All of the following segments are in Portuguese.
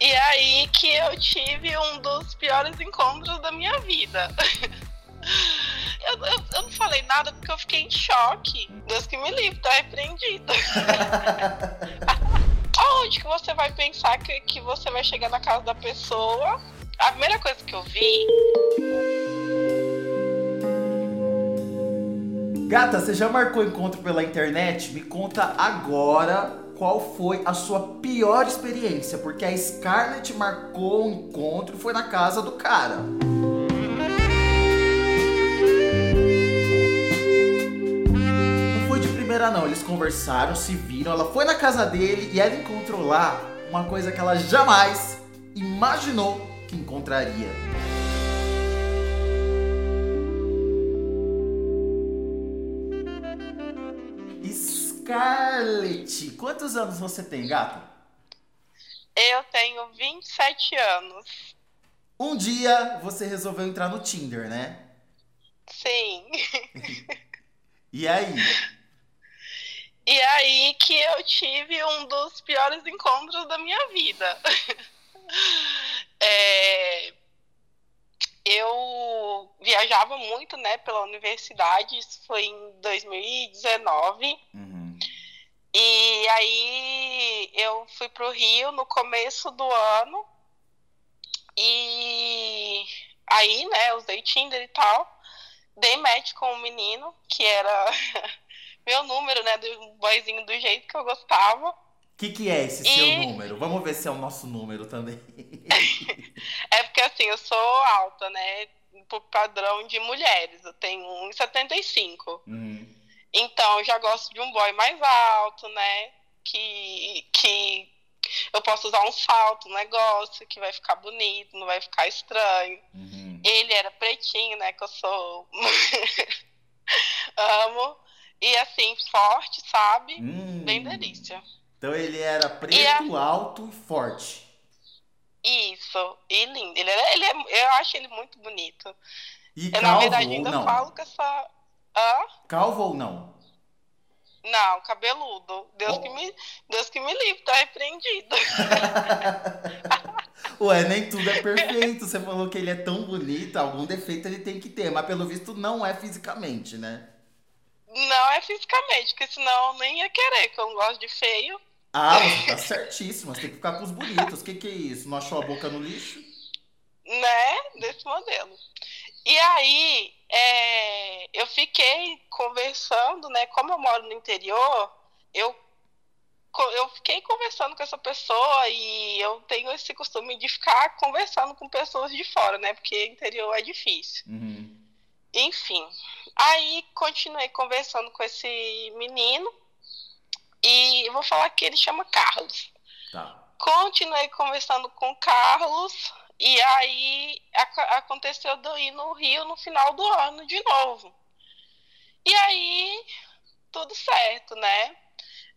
E aí que eu tive um dos piores encontros da minha vida. Eu, eu, eu, não falei nada porque eu fiquei em choque. Deus que me livre, tá repreendido. Aonde que você vai pensar que, que você vai chegar na casa da pessoa? A primeira coisa que eu vi. Gata, você já marcou encontro pela internet? Me conta agora qual foi a sua pior experiência, porque a Scarlett marcou o um encontro e foi na casa do cara. primeira não, eles conversaram, se viram, ela foi na casa dele e ela encontrou lá uma coisa que ela jamais imaginou que encontraria. Scarlett, quantos anos você tem, gato? Eu tenho 27 anos. Um dia você resolveu entrar no Tinder, né? Sim. e aí? E aí que eu tive um dos piores encontros da minha vida. é, eu viajava muito, né, pela universidade, isso foi em 2019. Uhum. E aí eu fui pro Rio no começo do ano. E aí, né, usei Tinder e tal. Dei match com um menino que era meu número, né, do boyzinho do jeito que eu gostava. O que, que é esse e... seu número? Vamos ver se é o nosso número também. é porque assim, eu sou alta, né? Por padrão de mulheres. Eu tenho 1,75. Uhum. Então, eu já gosto de um boy mais alto, né? Que, que eu posso usar um salto, um negócio que vai ficar bonito, não vai ficar estranho. Uhum. Ele era pretinho, né? Que eu sou. Amo. E assim, forte, sabe? Hum. Bem delícia. Então ele era preto, a... alto e forte. Isso, e lindo. Ele, é, ele é, eu acho ele muito bonito. E eu, calvo na verdade, ainda não? falo com essa. Hã? Calvo ou não? Não, cabeludo. Deus, oh. que, me, Deus que me livre, tá repreendido. Ué, nem tudo é perfeito. Você falou que ele é tão bonito, algum defeito ele tem que ter, mas pelo visto não é fisicamente, né? Não é fisicamente, porque senão eu nem ia querer, que eu não gosto de feio. Ah, você tá certíssimo. Você tem que ficar com os bonitos. O que, que é isso? Não achou a boca no lixo? Né? Desse modelo. E aí, é, eu fiquei conversando, né? Como eu moro no interior, eu, eu fiquei conversando com essa pessoa e eu tenho esse costume de ficar conversando com pessoas de fora, né? Porque interior é difícil. Uhum. Enfim, aí continuei conversando com esse menino e eu vou falar que ele chama Carlos. Tá. Continuei conversando com Carlos e aí aconteceu de eu ir no Rio no final do ano de novo. E aí, tudo certo, né?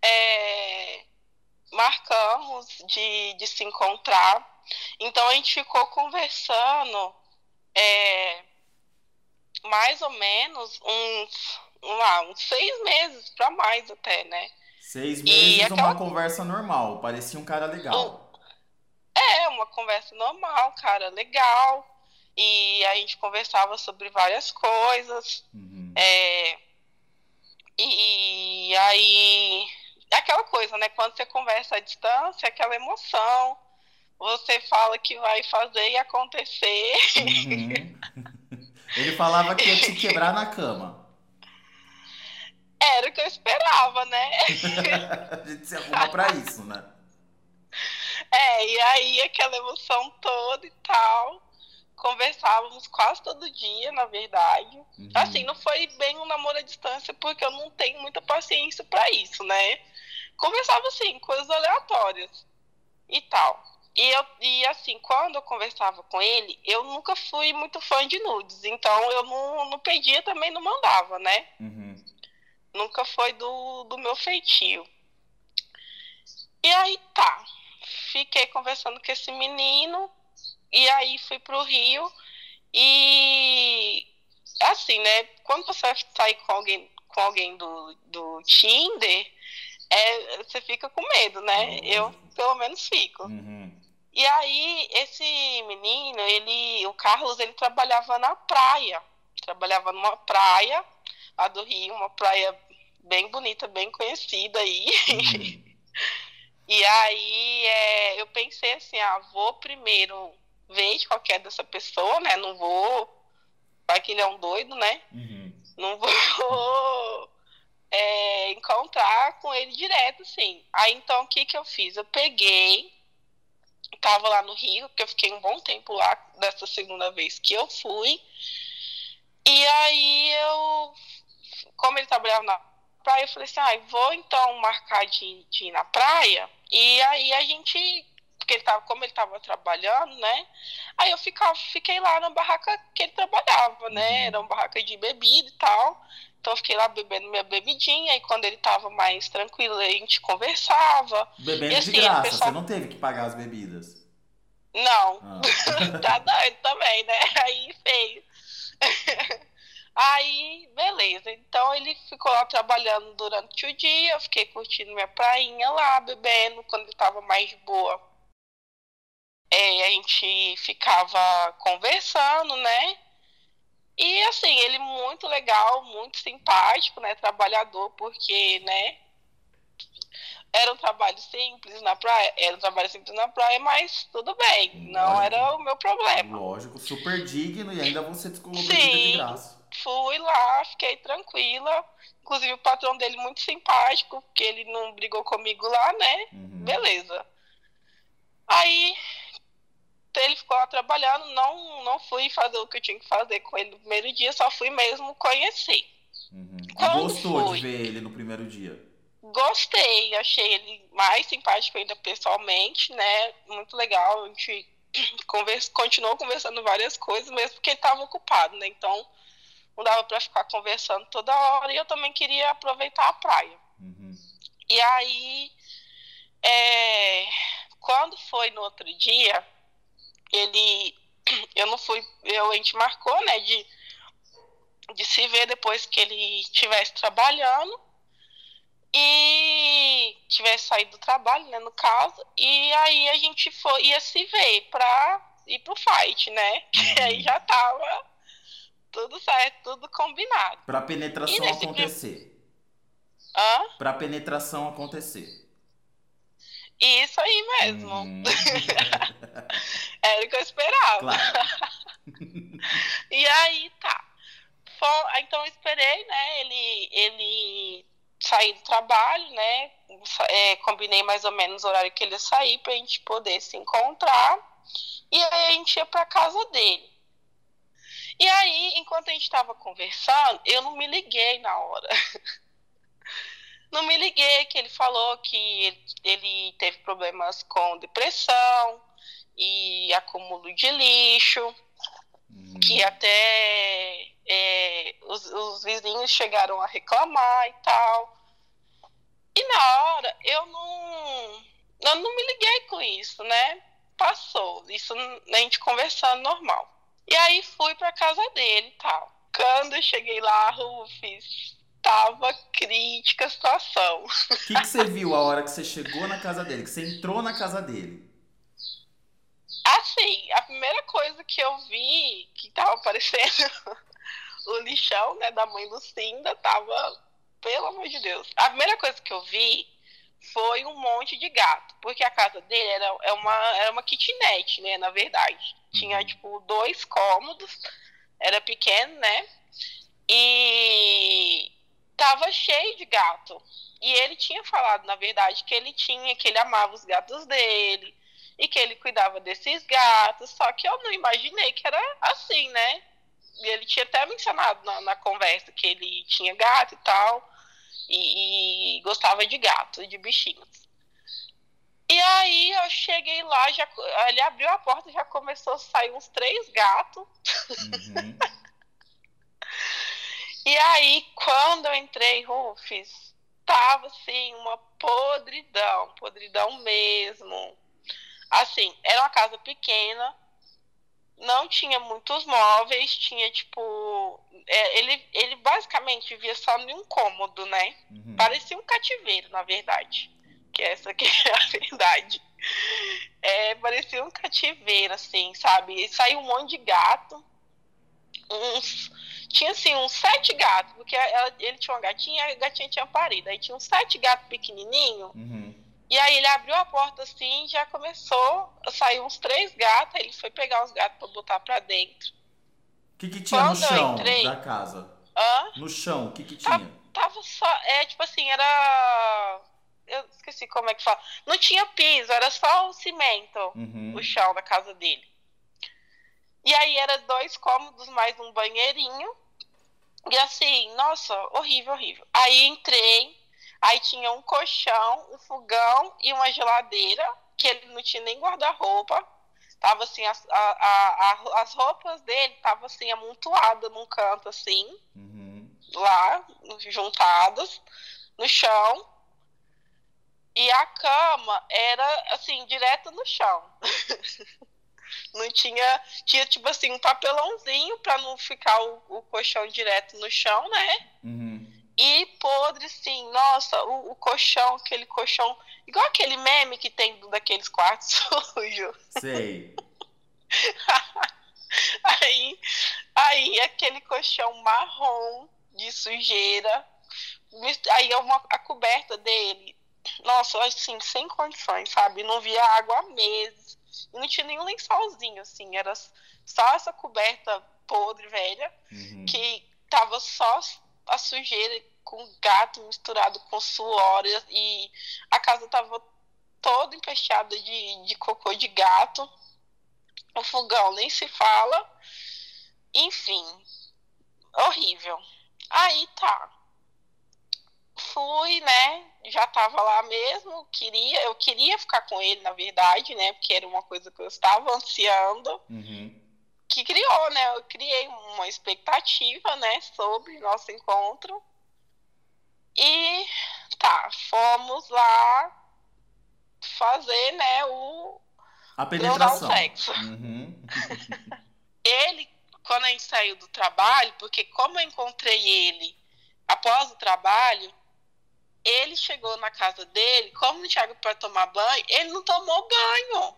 É, marcamos de, de se encontrar. Então a gente ficou conversando é, mais ou menos uns, lá, uns seis meses para mais até, né? Seis meses aquela... uma conversa normal, parecia um cara legal. É, uma conversa normal, cara legal. E a gente conversava sobre várias coisas. Uhum. É, e, e aí, aquela coisa, né? Quando você conversa à distância, aquela emoção. Você fala que vai fazer e acontecer. Uhum. Ele falava que ia te quebrar na cama. Era o que eu esperava, né? a gente se arruma pra isso, né? É, e aí aquela emoção toda e tal. Conversávamos quase todo dia, na verdade. Uhum. Assim, não foi bem um namoro à distância, porque eu não tenho muita paciência para isso, né? Conversava assim, coisas aleatórias e tal. E, eu, e assim, quando eu conversava com ele, eu nunca fui muito fã de nudes. Então eu não, não pedia, também não mandava, né? Uhum. Nunca foi do, do meu feitio. E aí tá. Fiquei conversando com esse menino. E aí fui pro Rio. E assim, né? Quando você vai sair com alguém, com alguém do, do Tinder, é, você fica com medo, né? Eu, pelo menos, fico. Uhum. E aí, esse menino, ele, o Carlos, ele trabalhava na praia. Trabalhava numa praia lá do Rio, uma praia bem bonita, bem conhecida aí. Uhum. E aí é, eu pensei assim, ah, vou primeiro ver de qualquer dessa pessoa, né? Não vou. Vai que ele é um doido, né? Uhum. Não vou é, encontrar com ele direto, assim. Aí então o que, que eu fiz? Eu peguei estava lá no Rio, porque eu fiquei um bom tempo lá, dessa segunda vez que eu fui. E aí eu, como ele trabalhava na praia, eu falei assim, ah, vou então marcar de, de ir na praia. E aí a gente, porque ele tava, como ele estava trabalhando, né? Aí eu ficava, fiquei lá na barraca que ele trabalhava, né? Uhum. Era uma barraca de bebida e tal. Então eu fiquei lá bebendo minha bebidinha e quando ele tava mais tranquilo, a gente conversava. Bebendo assim, de graça, pessoal... você não teve que pagar as bebidas. Não. Ah. tá doido também, né? Aí feio. Aí, beleza. Então ele ficou lá trabalhando durante o dia, eu fiquei curtindo minha prainha lá, bebendo, quando ele tava mais boa. É, a gente ficava conversando, né? E assim, ele muito legal, muito simpático, né? Trabalhador, porque, né? Era um trabalho simples na praia, era um trabalho simples na praia, mas tudo bem, não Lógico. era o meu problema. Lógico, super digno e ainda você descolocou de graça. Fui lá, fiquei tranquila. Inclusive o patrão dele muito simpático, porque ele não brigou comigo lá, né? Uhum. Beleza. Aí ele ficou lá trabalhando, não, não fui fazer o que eu tinha que fazer com ele no primeiro dia, só fui mesmo conhecer. Uhum. Gostou fui, de ver ele no primeiro dia? Gostei, achei ele mais simpático ainda pessoalmente, né? Muito legal, a gente conversa, continuou conversando várias coisas, mesmo porque ele estava ocupado, né? Então não dava para ficar conversando toda hora e eu também queria aproveitar a praia. Uhum. E aí, é, quando foi no outro dia, ele eu não fui eu a gente marcou né de de se ver depois que ele estivesse trabalhando e tivesse saído do trabalho né no caso e aí a gente foi ia se ver para ir pro fight né uhum. aí já tava tudo certo tudo combinado para penetração acontecer prim... Hã? para penetração acontecer isso aí mesmo. Hum. Era o que eu esperava. Claro. e aí, tá. Então eu esperei, né? Ele, ele sair do trabalho, né? É, combinei mais ou menos o horário que ele ia sair pra gente poder se encontrar. E aí a gente ia pra casa dele. E aí, enquanto a gente estava conversando, eu não me liguei na hora. não me liguei que ele falou que ele, ele teve problemas com depressão e acúmulo de lixo, hum. que até é, os, os vizinhos chegaram a reclamar e tal. E na hora eu não, eu não me liguei com isso, né? Passou, isso a gente conversando normal. E aí fui pra casa dele e tal. Quando eu cheguei lá, Rufus, tava crítica a situação. O que, que você viu a hora que você chegou na casa dele, que você entrou na casa dele? Assim, a primeira coisa que eu vi, que tava aparecendo o lixão, né, da mãe Lucinda, tava, pelo amor de Deus. A primeira coisa que eu vi foi um monte de gato, porque a casa dele era, é uma, era uma kitnet, né, na verdade. Tinha, tipo, dois cômodos, era pequeno, né, e tava cheio de gato. E ele tinha falado, na verdade, que ele tinha, que ele amava os gatos dele e que ele cuidava desses gatos. Só que eu não imaginei que era assim, né? E ele tinha até mencionado na, na conversa que ele tinha gato e tal, e, e gostava de gato, de bichinhos. E aí eu cheguei lá, já, ele abriu a porta já começou a sair uns três gatos. Uhum. E aí, quando eu entrei, Rufus, tava assim, uma podridão, podridão mesmo. Assim, era uma casa pequena, não tinha muitos móveis, tinha tipo. É, ele, ele basicamente vivia só em um cômodo, né? Uhum. Parecia um cativeiro, na verdade. Que essa aqui é a verdade. É, parecia um cativeiro, assim, sabe? E saiu um monte de gato. Uns. Tinha assim, uns sete gatos, porque ela, ele tinha uma gatinha e a gatinha tinha parido. Aí tinha uns sete gatos pequenininhos. Uhum. E aí ele abriu a porta assim, já começou a sair uns três gatos. Aí ele foi pegar os gatos pra botar pra dentro. O que, que tinha no Quando eu chão entrei- da casa? Hã? No chão, o que, que tinha? Tava só. É tipo assim, era. Eu esqueci como é que fala. Não tinha piso, era só o cimento, Uhum. o chão da casa dele. E aí era dois cômodos mais um banheirinho. E assim, nossa, horrível, horrível. Aí entrei, aí tinha um colchão, um fogão e uma geladeira, que ele não tinha nem guarda-roupa. Tava assim, as, a- a- a- as roupas dele estavam assim, amontoadas num canto assim Uhum. lá, juntadas, no chão. E a cama era, assim, direto no chão. não tinha. Tinha, tipo assim, um papelãozinho pra não ficar o, o colchão direto no chão, né? Uhum. E podre, sim, nossa, o, o colchão, aquele colchão. Igual aquele meme que tem daqueles quartos sujos. Sei. Aí, aí aquele colchão marrom de sujeira. Aí é uma, a coberta dele, nossa, assim, sem condições, sabe? Não via água há meses. E não tinha nenhum lençolzinho, assim, era só essa coberta podre, velha, Uhum. que tava só a sujeira com gato misturado com suor e a casa tava toda empesteada de, de cocô de gato. O fogão nem se fala. Enfim, horrível. Aí tá. Fui, né? Já tava lá mesmo, queria, eu queria ficar com ele, na verdade, né? Porque era uma coisa que eu estava ansiando Uhum. que criou, né? Eu criei uma expectativa, né, sobre nosso encontro. E tá, fomos lá fazer, né, o A penetração. sexo. Uhum. Ele, quando a gente saiu do trabalho, porque como eu encontrei ele após o trabalho, ele chegou na casa dele, como não tinha para tomar banho, ele não tomou banho.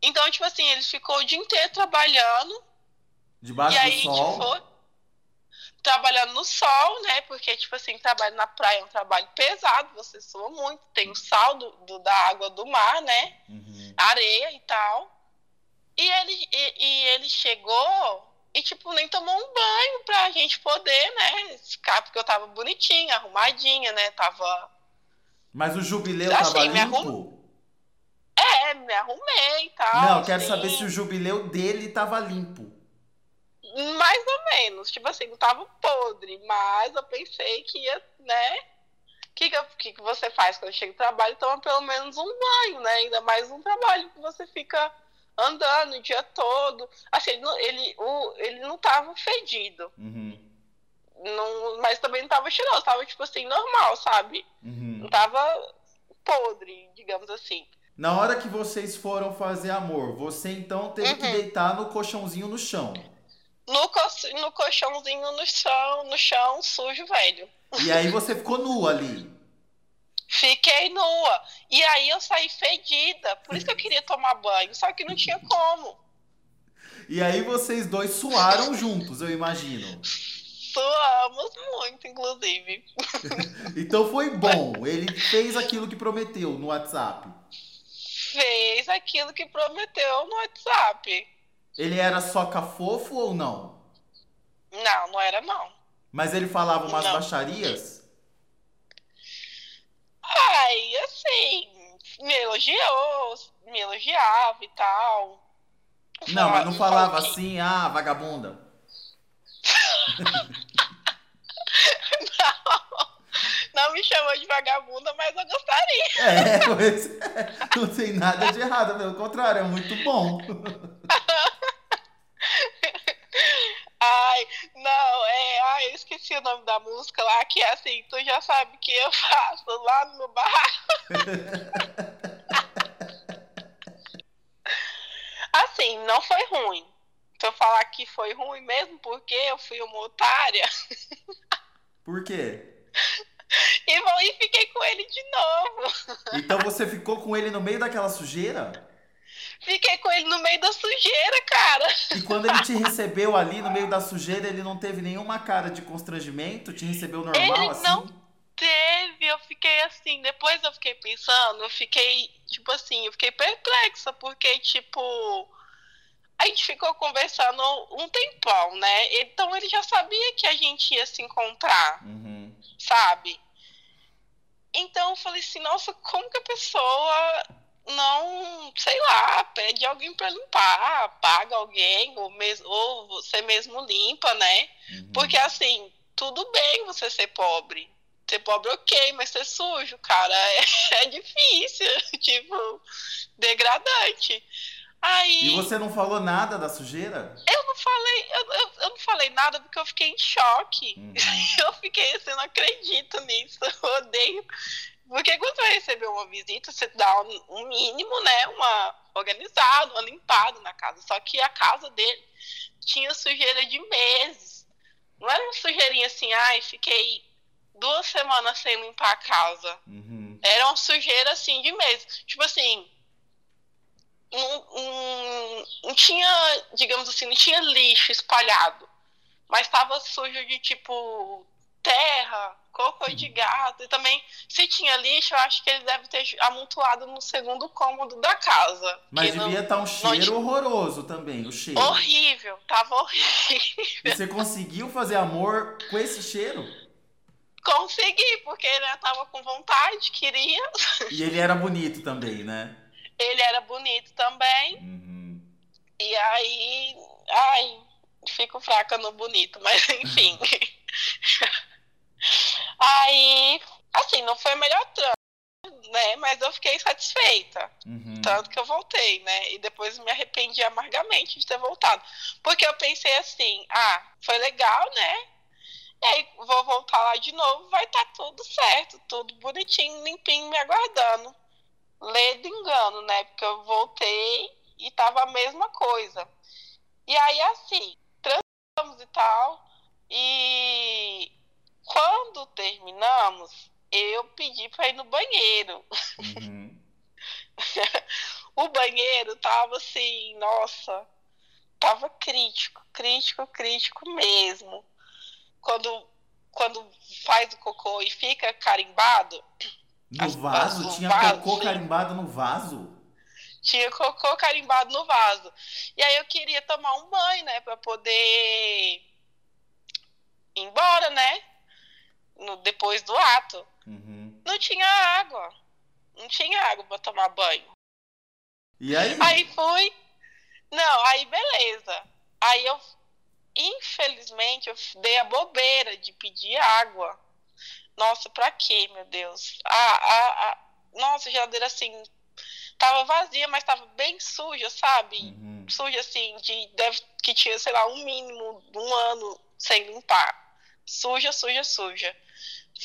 Então, tipo assim, ele ficou o dia inteiro trabalhando Debaixo e aí, do sol. tipo, trabalhando no sol, né? Porque, tipo assim, trabalho na praia é um trabalho pesado, você sua muito, tem o sal do, do- da água do mar, né? Uhum. Areia e tal. E ele, e, e ele chegou e, tipo, nem tomou um banho pra gente poder, né? Ficar, porque eu tava bonitinha, arrumadinha, né? Tava. Mas o jubileu Assim, tava me limpo? É, me arrumei e tal. Não, eu quero assim. saber se o jubileu dele tava limpo. Mais ou menos. Tipo assim, não tava podre, mas eu pensei que ia, né? O que, que, que, que você faz quando chega do trabalho? Toma pelo menos um banho, né? Ainda mais um trabalho que você fica andando o dia todo. Assim, ele não, ele, o, ele não tava fedido. Uhum. Não, mas também não tava cheiroso. Tava, tipo assim, normal, sabe? Uhum. Não tava podre, digamos assim. Na hora que vocês foram fazer amor, você então teve que Uhum. deitar no colchãozinho no chão. No, co- no colchãozinho no chão, no chão, sujo, velho. E aí você ficou nua ali. Fiquei nua. E aí eu saí fedida. Por isso que eu queria tomar banho. Só que não tinha como. E aí vocês dois suaram juntos, eu imagino. Suamos muito, inclusive. Então foi bom. Ele fez aquilo que prometeu no WhatsApp. Fez aquilo que prometeu no WhatsApp. Ele era soca fofo ou não? Não, não era não. Mas ele falava umas Não. baixarias? Aí, assim, me elogiou, me elogiava e tal. Não, mas não falava que- assim, ah, vagabunda. Não me chamou de vagabunda, mas eu gostaria. É, pois é, não tem nada de errado, pelo contrário, é muito bom. Ai, não, é. Ai, eu esqueci o nome da música lá, que é assim, tu já sabe o que eu faço lá no barraco. assim, não foi ruim. Se eu falar que foi ruim mesmo, porque eu fui uma otária Por quê? e, e fiquei com ele de novo. Então você ficou com ele no meio daquela sujeira? Fiquei com ele no meio da sujeira, cara. E quando ele te recebeu ali no meio da sujeira, ele não teve nenhuma cara de constrangimento? Te recebeu normal ele assim? não teve, eu fiquei assim, depois eu fiquei pensando, eu fiquei, tipo assim, eu fiquei perplexa, porque, tipo, a gente ficou conversando um tempão, né? Então ele já sabia que a gente ia se encontrar, Uhum. sabe? Então eu falei assim, nossa, como que a pessoa não, sei lá, pede alguém pra limpar, paga alguém, ou, ou você mesmo limpa, né? Uhum. Porque assim, tudo bem você ser pobre. Ser pobre, ok, mas ser sujo, cara, é, é difícil, tipo, degradante. Aí E você não falou nada da sujeira? eu não falei, eu, eu, eu não falei nada porque eu fiquei em choque. Uhum. Eu fiquei assim, não acredito nisso, eu odeio. Porque quando você vai receber uma visita, você dá um, um mínimo, né? Uma organizada, uma limpada na casa. Só que a casa dele tinha sujeira de meses. Não era uma sujeirinha assim, ai, fiquei duas semanas sem limpar a casa. Uhum. Era uma sujeira assim de meses. Tipo assim. Não, não, não tinha, digamos assim, não tinha lixo espalhado. Mas estava sujo de tipo terra, cocô de gato. E também, se tinha lixo, eu acho que ele deve ter amontoado no segundo cômodo da casa. Mas devia estar um cheiro não- horroroso também, o cheiro. Horrível, tava horrível. E você conseguiu fazer amor com esse cheiro? Consegui, porque ele tava com vontade, queria. E ele era bonito também, né? Ele era bonito também. Uhum. E aí, ai, fico fraca no bonito, mas enfim. aí, assim, não foi o melhor trânsito, né? Mas eu fiquei satisfeita. Uhum. Tanto que eu voltei, né? E depois me arrependi amargamente de ter voltado. Porque eu pensei assim, ah, foi legal, né? E aí vou voltar lá de novo, vai estar tudo certo, tudo bonitinho, limpinho, me aguardando. Ledo engano, né? Porque eu voltei e tava a mesma coisa. E aí, assim, transamos e tal. E quando terminamos, eu pedi pra ir no banheiro. Uhum. o banheiro tava assim, nossa, tava crítico, crítico, crítico mesmo. Quando, quando faz o cocô e fica carimbado, No As- vaso? as- Tinha vaso, cocô sim. carimbado no vaso? tinha cocô carimbado no vaso. E aí eu queria tomar um banho, né, pra poder ir embora, né, no, depois do ato. Uhum. Não tinha água, não tinha água pra tomar banho. E aí? Aí fui. Não, aí beleza. Aí eu, infelizmente, eu dei a bobeira de pedir água. Nossa, pra quê, meu Deus? A, a, a, nossa, a geladeira assim, tava vazia, mas tava bem suja, sabe? Uhum. Suja assim, de, deve, que tinha, sei lá, um mínimo de um ano sem limpar. Suja, suja, suja.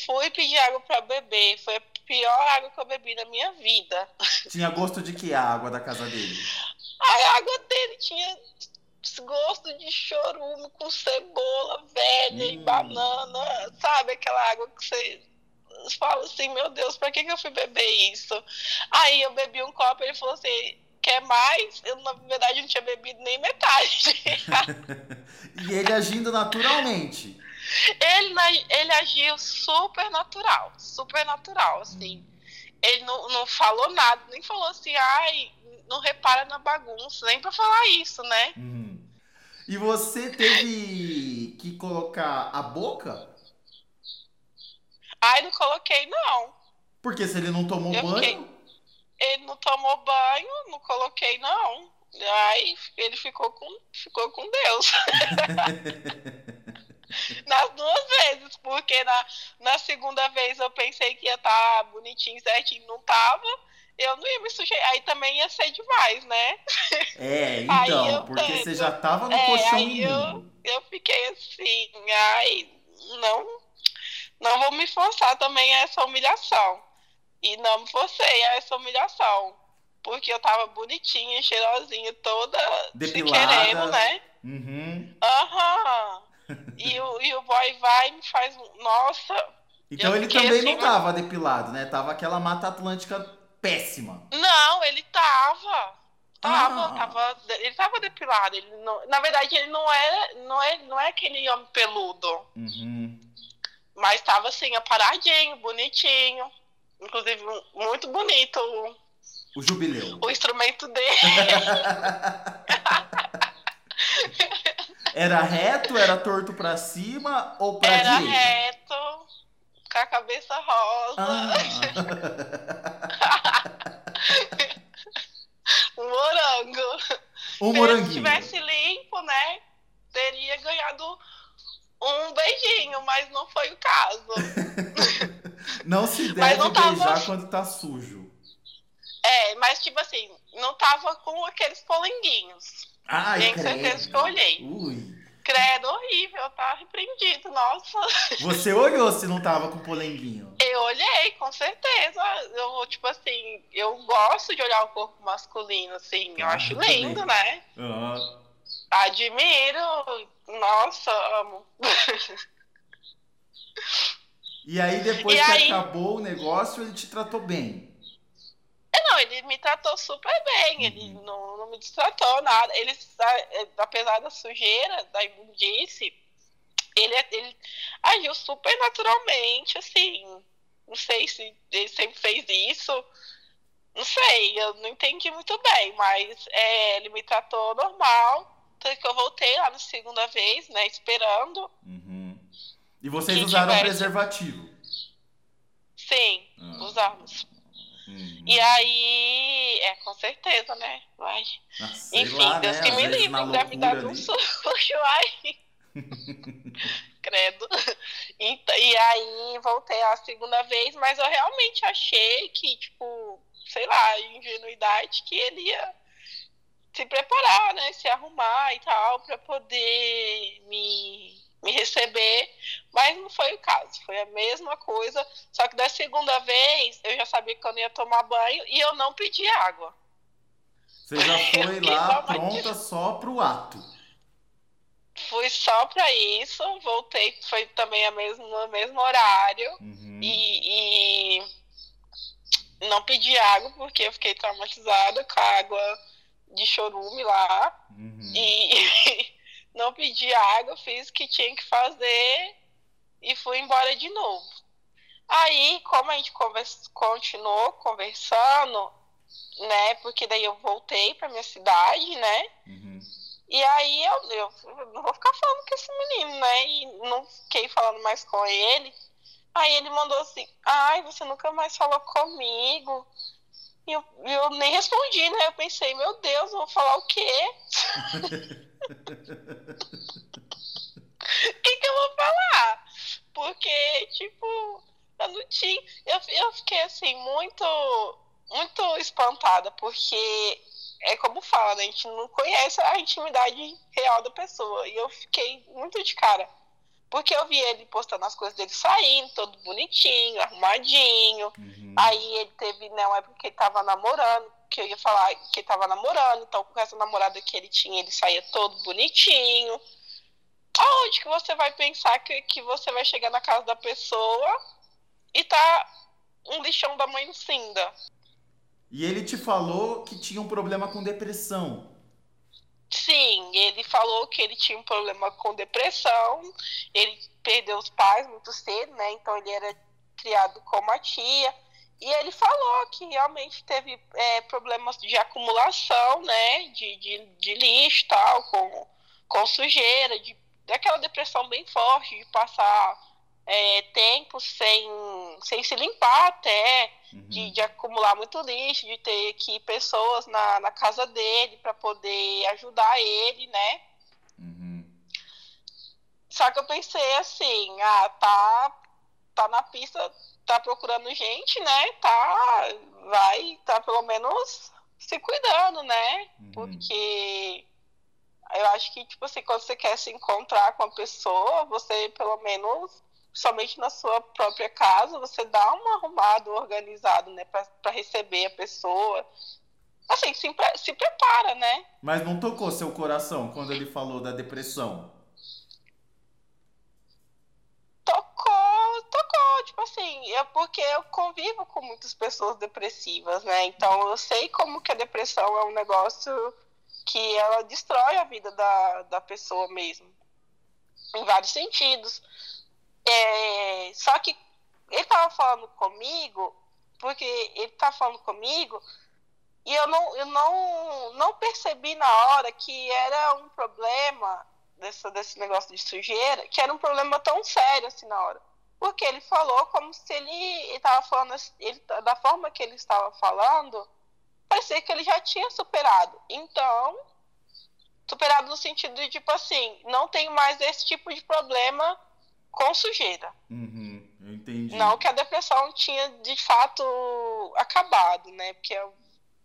Fui pedir água pra beber. Foi a pior água que eu bebi na minha vida. Tinha gosto de que a água da casa dele? A água dele tinha gosto de chorume com cebola velha e Hum. banana, sabe? Aquela água que você fala assim, meu Deus, pra que, que eu fui beber isso? Aí eu bebi um copo e ele falou assim, quer mais? Eu, na verdade, não tinha bebido nem metade. E ele agindo naturalmente. Ele, ele agiu super natural, super natural, assim. Ele não, não falou nada, nem falou assim, ai, não repara na bagunça, nem pra falar isso, né? Uhum. E você teve que colocar a boca? Ai, não coloquei, não. Porque se ele não tomou Eu banho. Ele não tomou banho, não coloquei, não. Aí ele ficou com, ficou com Deus. Nas duas vezes, porque na, na segunda vez eu pensei que ia estar bonitinho, certinho, não tava. Eu não ia me sujeitar. Aí também ia ser demais, né? É, então, porque tento. você já tava no É, colchão aí eu-. Eu fiquei assim, ai, não, não vou me forçar também a essa humilhação. E não me forcei a essa humilhação. Porque eu tava bonitinha, cheirosinha, toda se Depilada. querendo, né? Uhum. Aham. E o, e o boy vai e me faz. Nossa! Então ele também assim, não tava depilado, né? Tava aquela mata atlântica péssima. Não, ele tava. Tava, Ah. tava, ele tava depilado. Ele não, na verdade, ele não é, não é, não é aquele homem peludo. Uhum. Mas tava assim, aparadinho, bonitinho. Inclusive, muito bonito o, O jubileu. o instrumento dele. Era reto, era torto pra cima ou pra Era direita? reto, com a cabeça rosa, Ah. um morango. Um Se moranguinho. tivesse limpo, né? Teria ganhado um beijinho, mas não foi o caso. Não se deve não tava- beijar quando tá sujo. É, mas tipo assim, não tava com aqueles polenguinhos. Ai, Tenho credo. certeza que eu olhei. Ui. Credo, horrível, tá repreendido, nossa. Você olhou se não tava com polenguinho. Eu olhei, com certeza. Eu, tipo assim, eu gosto de olhar o corpo masculino, assim, eu Ah, acho eu também. lindo, né? Ah. Admiro, nossa, amo. E aí, depois E que aí? acabou o negócio, ele te tratou bem. Não, ele me tratou super bem, ele Uhum. não, não me destratou nada. Ele, a- apesar da sujeira, da imundície, ele, ele agiu super naturalmente, assim. Não sei se ele sempre fez isso. Não sei, eu não entendi muito bem, mas é, ele me tratou normal. Tanto que eu voltei lá na segunda vez, né, esperando. Uhum. E vocês usaram preservativo. Sim, Ah. usamos. Uhum. E aí, é, com certeza, né? Vai. Ah, Enfim, lá, Deus né? que Às me livre, na engravidar de loucura um sujo, ai. Credo. E, e aí voltei a segunda vez, mas eu realmente achei que, tipo, sei lá, ingenuidade, que ele ia se preparar, né? Se arrumar e tal, pra poder me, me receber. Mas não foi o caso, foi a mesma coisa. Só que da segunda vez eu já sabia que eu não ia tomar banho e eu não pedi água. Você já foi lá pronta só pro ato. Fui só pra isso, voltei, foi também a mesmo, no mesmo horário. Uhum. E, e não pedi água porque eu fiquei traumatizada com a água de chorume lá. Uhum. E não pedi água, fiz o que tinha que fazer e fui embora de novo. Aí, como a gente convers- continuou conversando, né? Porque daí eu voltei pra minha cidade, né? Uhum. E aí eu, eu não vou ficar falando com esse menino, né? E não fiquei falando mais com ele. Aí ele mandou assim, ai, você nunca mais falou comigo. E eu, eu nem respondi, né? Eu pensei, meu Deus, eu vou falar o quê? O que, que eu vou falar? Porque, tipo, eu não tinha. Eu, eu fiquei assim, muito, muito espantada, porque é como fala, né? A gente não conhece a intimidade real da pessoa. E eu fiquei muito de cara. Porque eu vi ele postando as coisas dele saindo, todo bonitinho, arrumadinho. Uhum. Aí ele teve, né, uma época que ele tava namorando, que eu ia falar que ele tava namorando, então com essa namorada que ele tinha, ele saía todo bonitinho. Aonde que você vai pensar que, que você vai chegar na casa da pessoa e tá um lixão da mãe Cinda? E ele te falou que tinha um problema com depressão. Sim, ele falou que ele tinha um problema com depressão, ele perdeu os pais muito cedo, né? Então ele era criado com uma tia. E ele falou que realmente teve é, problemas de acumulação, né? De, de, de lixo tal, com, com sujeira, de, daquela depressão bem forte, de passar é, tempo sem, sem se limpar até Uhum. de, de acumular muito lixo, de ter que pessoas na, na casa dele para poder ajudar ele, né? Uhum. Só que eu pensei assim, ah, tá, tá na pista, tá procurando gente, né? Tá, vai, tá pelo menos se cuidando, né? Uhum. Porque eu acho que, tipo assim, quando você quer se encontrar com a pessoa, você pelo menos somente na sua própria casa, você dá um organizado, né, para receber a pessoa. Assim, se, se prepara, né? Mas não tocou seu coração quando ele falou da depressão? Tocou, tocou, tipo assim, é porque eu convivo com muitas pessoas depressivas, né? Então eu sei como que a depressão é um negócio que ela destrói a vida da, da pessoa mesmo. Em vários sentidos. É, só que ele tava falando comigo, porque ele tá falando comigo, e eu não, eu não, não percebi na hora que era um problema desse, desse negócio de sujeira, que era um problema tão sério assim na hora. Porque ele falou como se ele estava falando, ele, da forma que ele estava falando, parecia que ele já tinha superado. Então, superado no sentido de, tipo assim, não tem mais esse tipo de problema com sujeira. Uhum, eu entendi. Não que a depressão tinha, de fato, acabado, né? Porque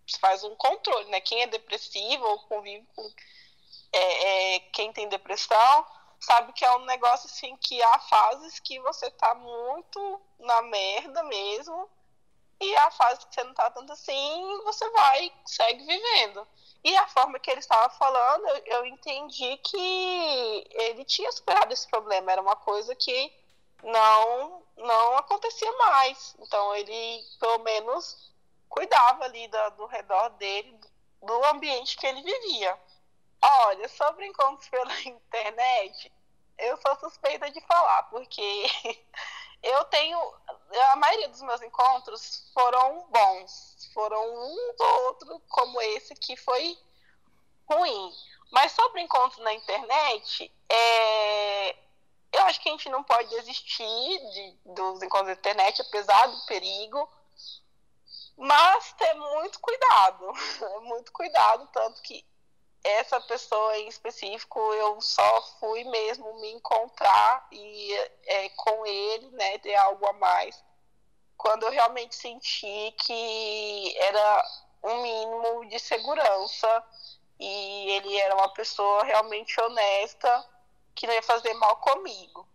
você faz um controle, né? Quem é depressivo ou convive com é, é, quem tem depressão sabe que é um negócio assim que há fases que você tá muito na merda mesmo e há fases que você não tá tanto assim você vai segue vivendo. E a forma que ele estava falando eu, eu entendi que ele tinha superado esse problema. Era uma coisa que não não acontecia mais. Então ele pelo menos cuidava ali do, do redor dele do ambiente que ele vivia. Olha, sobre encontros pela internet, eu sou suspeita de falar, porque eu tenho. A maioria dos meus encontros foram bons. Foram um ou outro, como esse, que foi ruim. Mas sobre encontros na internet, é, eu acho que a gente não pode desistir de, dos encontros na internet, apesar do perigo. Mas ter muito cuidado. muito cuidado, tanto que essa pessoa em específico eu só fui mesmo me encontrar e é, com ele, né, ter algo a mais, quando eu realmente senti que era um mínimo de segurança e ele era uma pessoa realmente honesta que não ia fazer mal comigo.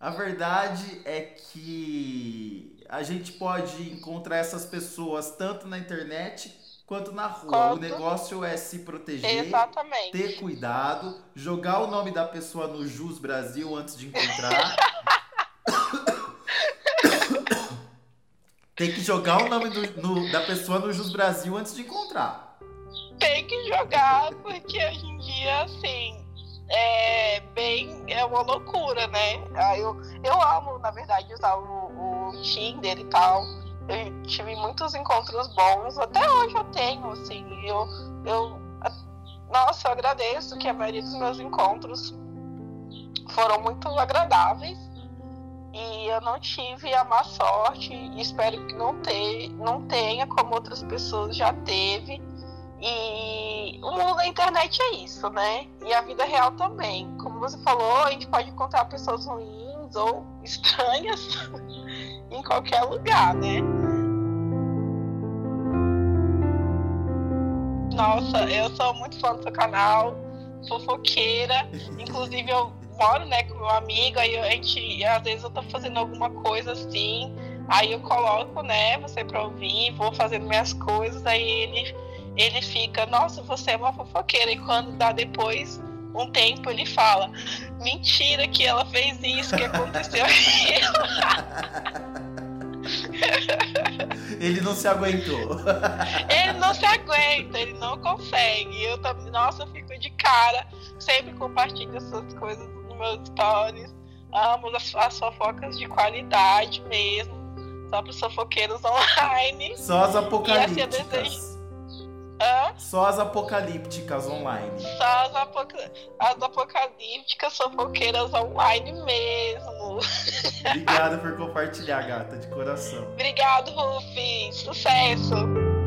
A verdade é que a gente pode encontrar essas pessoas tanto na internet quanto na rua. Quanto... O negócio é se proteger, Exatamente. ter cuidado, jogar o nome da pessoa no Jus Brasil antes de encontrar. Tem que jogar o nome do, no, da pessoa no Jus Brasil antes de encontrar. Tem que jogar, porque hoje em dia, assim, é bem. É uma loucura, né? Eu, eu amo, na verdade, usar o, o Tinder e tal eu tive muitos encontros bons, até hoje eu tenho, assim, eu, eu nossa, eu agradeço que a maioria dos meus encontros foram muito agradáveis e eu não tive a má sorte e espero que não, ter, não tenha como outras pessoas já teve e o mundo da internet é isso, né? E a vida real também. Como você falou, a gente pode encontrar pessoas ruins ou estranhas em qualquer lugar, né? Nossa, eu sou muito fã do seu canal, fofoqueira. Inclusive, eu moro, né, com meu amigo, aí a gente, às vezes eu tô fazendo alguma coisa assim, aí eu coloco, né, você pra ouvir, vou fazendo minhas coisas, aí ele, ele fica, nossa, você é uma fofoqueira. E quando dá depois um tempo, ele fala, mentira que ela fez isso, que aconteceu aquilo. ele não se aguentou. ele não se aguenta, ele não consegue. Eu também, nossa, eu fico de cara. Sempre compartilho essas coisas nos meus stories. Amo as, as fofocas de qualidade mesmo. Só para os fofoqueiros online. Só as apocalípticas. E assim, Hã? Só as apocalípticas online. Só as, apoca... as apocalípticas fofoqueiras online mesmo. Obrigado por compartilhar, gata, de coração. Obrigado, Rufi. Sucesso.